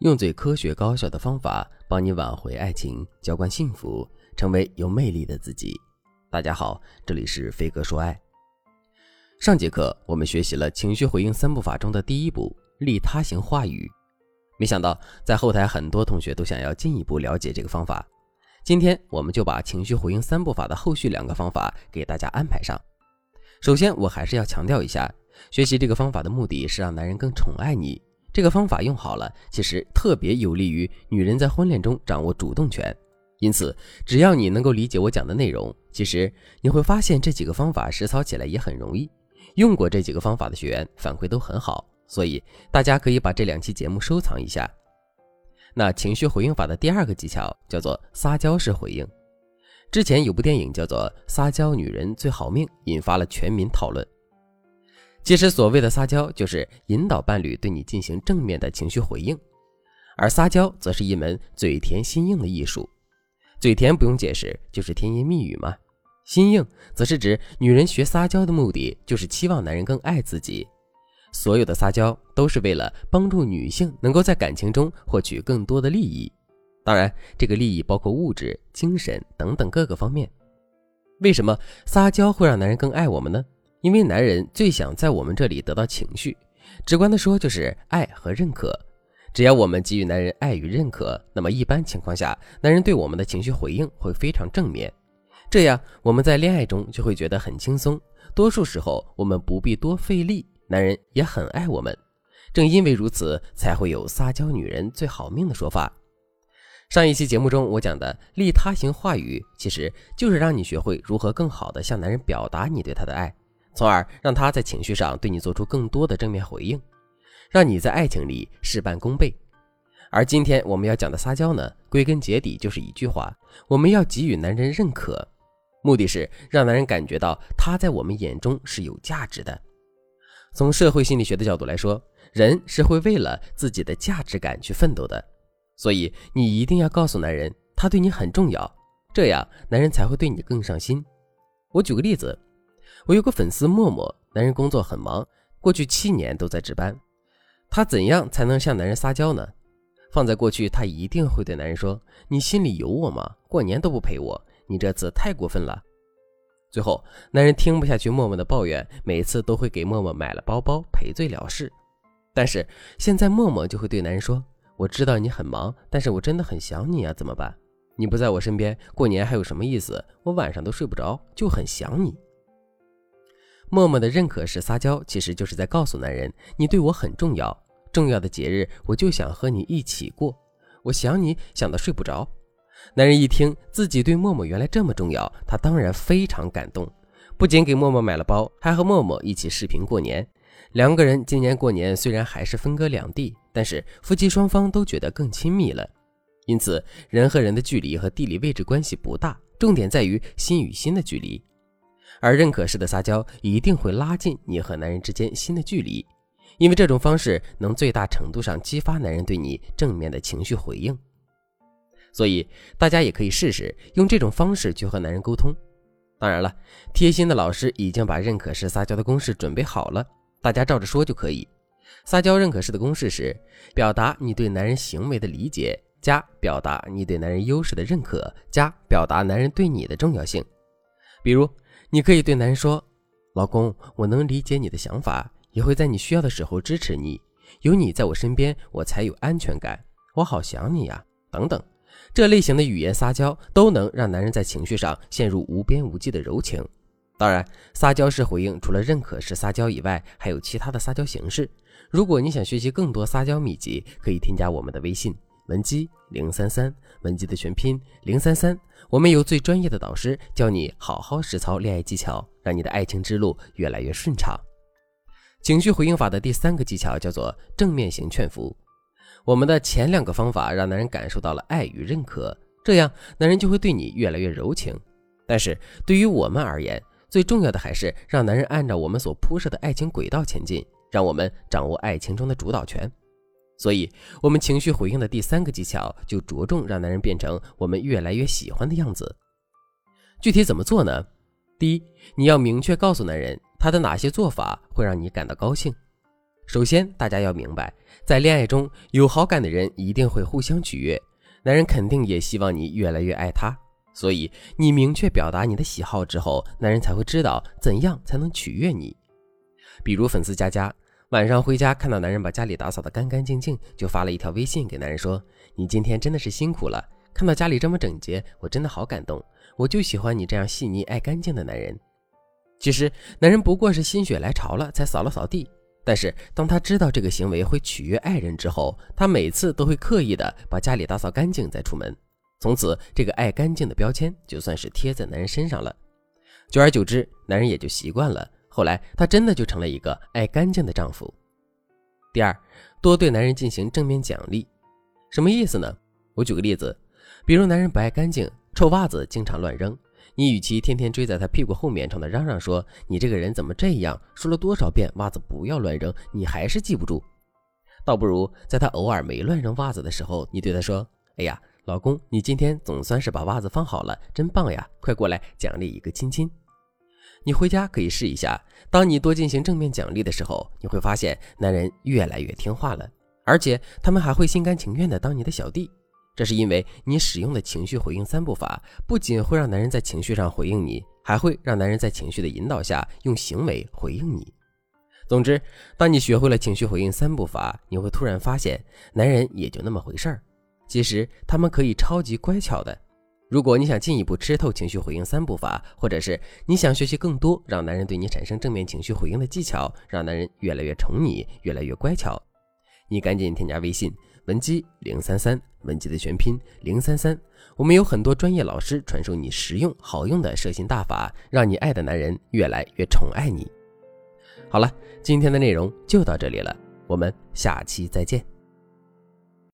用最科学高效的方法帮你挽回爱情，浇灌幸福，成为有魅力的自己。大家好，这里是飞哥说爱。上节课我们学习了情绪回应三步法中的第一步利他型话语，没想到在后台很多同学都想要进一步了解这个方法。今天我们就把情绪回应三步法的后续两个方法给大家安排上。首先，我还是要强调一下，学习这个方法的目的是让男人更宠爱你。这个方法用好了，其实特别有利于女人在婚恋中掌握主动权。因此，只要你能够理解我讲的内容，其实你会发现这几个方法实操起来也很容易。用过这几个方法的学员反馈都很好，所以大家可以把这两期节目收藏一下。那情绪回应法的第二个技巧叫做撒娇式回应。之前有部电影叫做《撒娇女人最好命》，引发了全民讨论。其实，所谓的撒娇就是引导伴侣对你进行正面的情绪回应，而撒娇则是一门嘴甜心硬的艺术。嘴甜不用解释，就是甜言蜜语嘛。心硬则是指女人学撒娇的目的就是期望男人更爱自己。所有的撒娇都是为了帮助女性能够在感情中获取更多的利益，当然，这个利益包括物质、精神等等各个方面。为什么撒娇会让男人更爱我们呢？因为男人最想在我们这里得到情绪，直观的说就是爱和认可。只要我们给予男人爱与认可，那么一般情况下，男人对我们的情绪回应会非常正面。这样我们在恋爱中就会觉得很轻松，多数时候我们不必多费力，男人也很爱我们。正因为如此，才会有撒娇女人最好命的说法。上一期节目中我讲的利他型话语，其实就是让你学会如何更好的向男人表达你对他的爱。从而让他在情绪上对你做出更多的正面回应，让你在爱情里事半功倍。而今天我们要讲的撒娇呢，归根结底就是一句话：我们要给予男人认可，目的是让男人感觉到他在我们眼中是有价值的。从社会心理学的角度来说，人是会为了自己的价值感去奋斗的，所以你一定要告诉男人他对你很重要，这样男人才会对你更上心。我举个例子。我有个粉丝默默，男人工作很忙，过去七年都在值班。他怎样才能向男人撒娇呢？放在过去，他一定会对男人说：“你心里有我吗？过年都不陪我，你这次太过分了。”最后，男人听不下去默默的抱怨，每次都会给默默买了包包赔罪了事。但是现在，默默就会对男人说：“我知道你很忙，但是我真的很想你啊，怎么办？你不在我身边，过年还有什么意思？我晚上都睡不着，就很想你。”默默的认可是撒娇，其实就是在告诉男人，你对我很重要，重要的节日我就想和你一起过，我想你想得睡不着。男人一听自己对默默原来这么重要，他当然非常感动，不仅给默默买了包，还和默默一起视频过年。两个人今年过年虽然还是分隔两地，但是夫妻双方都觉得更亲密了。因此，人和人的距离和地理位置关系不大，重点在于心与心的距离。而认可式的撒娇一定会拉近你和男人之间新的距离，因为这种方式能最大程度上激发男人对你正面的情绪回应。所以大家也可以试试用这种方式去和男人沟通。当然了，贴心的老师已经把认可式撒娇的公式准备好了，大家照着说就可以。撒娇认可式的公式是：表达你对男人行为的理解，加表达你对男人优势的认可，加表达男人对你的重要性。比如。你可以对男人说：“老公，我能理解你的想法，也会在你需要的时候支持你。有你在我身边，我才有安全感。我好想你呀！”等等，这类型的语言撒娇都能让男人在情绪上陷入无边无际的柔情。当然，撒娇式回应除了认可式撒娇以外，还有其他的撒娇形式。如果你想学习更多撒娇秘籍，可以添加我们的微信。文姬零三三，文姬的全拼零三三，我们有最专业的导师教你好好实操恋爱技巧，让你的爱情之路越来越顺畅。情绪回应法的第三个技巧叫做正面型劝服。我们的前两个方法让男人感受到了爱与认可，这样男人就会对你越来越柔情。但是对于我们而言，最重要的还是让男人按照我们所铺设的爱情轨道前进，让我们掌握爱情中的主导权。所以，我们情绪回应的第三个技巧就着重让男人变成我们越来越喜欢的样子。具体怎么做呢？第一，你要明确告诉男人他的哪些做法会让你感到高兴。首先，大家要明白，在恋爱中有好感的人一定会互相取悦，男人肯定也希望你越来越爱他。所以，你明确表达你的喜好之后，男人才会知道怎样才能取悦你。比如，粉丝佳佳晚上回家看到男人把家里打扫得干干净净，就发了一条微信给男人说：“你今天真的是辛苦了，看到家里这么整洁，我真的好感动。我就喜欢你这样细腻爱干净的男人。”其实，男人不过是心血来潮了才扫了扫地，但是当他知道这个行为会取悦爱人之后，他每次都会刻意的把家里打扫干净再出门。从此，这个爱干净的标签就算是贴在男人身上了。久而久之，男人也就习惯了。后来，他真的就成了一个爱干净的丈夫。第二，多对男人进行正面奖励，什么意思呢？我举个例子，比如男人不爱干净，臭袜子经常乱扔，你与其天天追在他屁股后面冲他嚷嚷说你这个人怎么这样，说了多少遍袜子不要乱扔，你还是记不住，倒不如在他偶尔没乱扔袜子的时候，你对他说：“哎呀。”老公，你今天总算是把袜子放好了，真棒呀！快过来奖励一个亲亲。你回家可以试一下，当你多进行正面奖励的时候，你会发现男人越来越听话了，而且他们还会心甘情愿的当你的小弟。这是因为你使用的情绪回应三步法，不仅会让男人在情绪上回应你，还会让男人在情绪的引导下用行为回应你。总之，当你学会了情绪回应三步法，你会突然发现，男人也就那么回事儿。其实他们可以超级乖巧的。如果你想进一步吃透情绪回应三步法，或者是你想学习更多让男人对你产生正面情绪回应的技巧，让男人越来越宠你，越来越乖巧，你赶紧添加微信文姬零三三，文姬的全拼零三三。我们有很多专业老师传授你实用好用的射心大法，让你爱的男人越来越宠爱你。好了，今天的内容就到这里了，我们下期再见。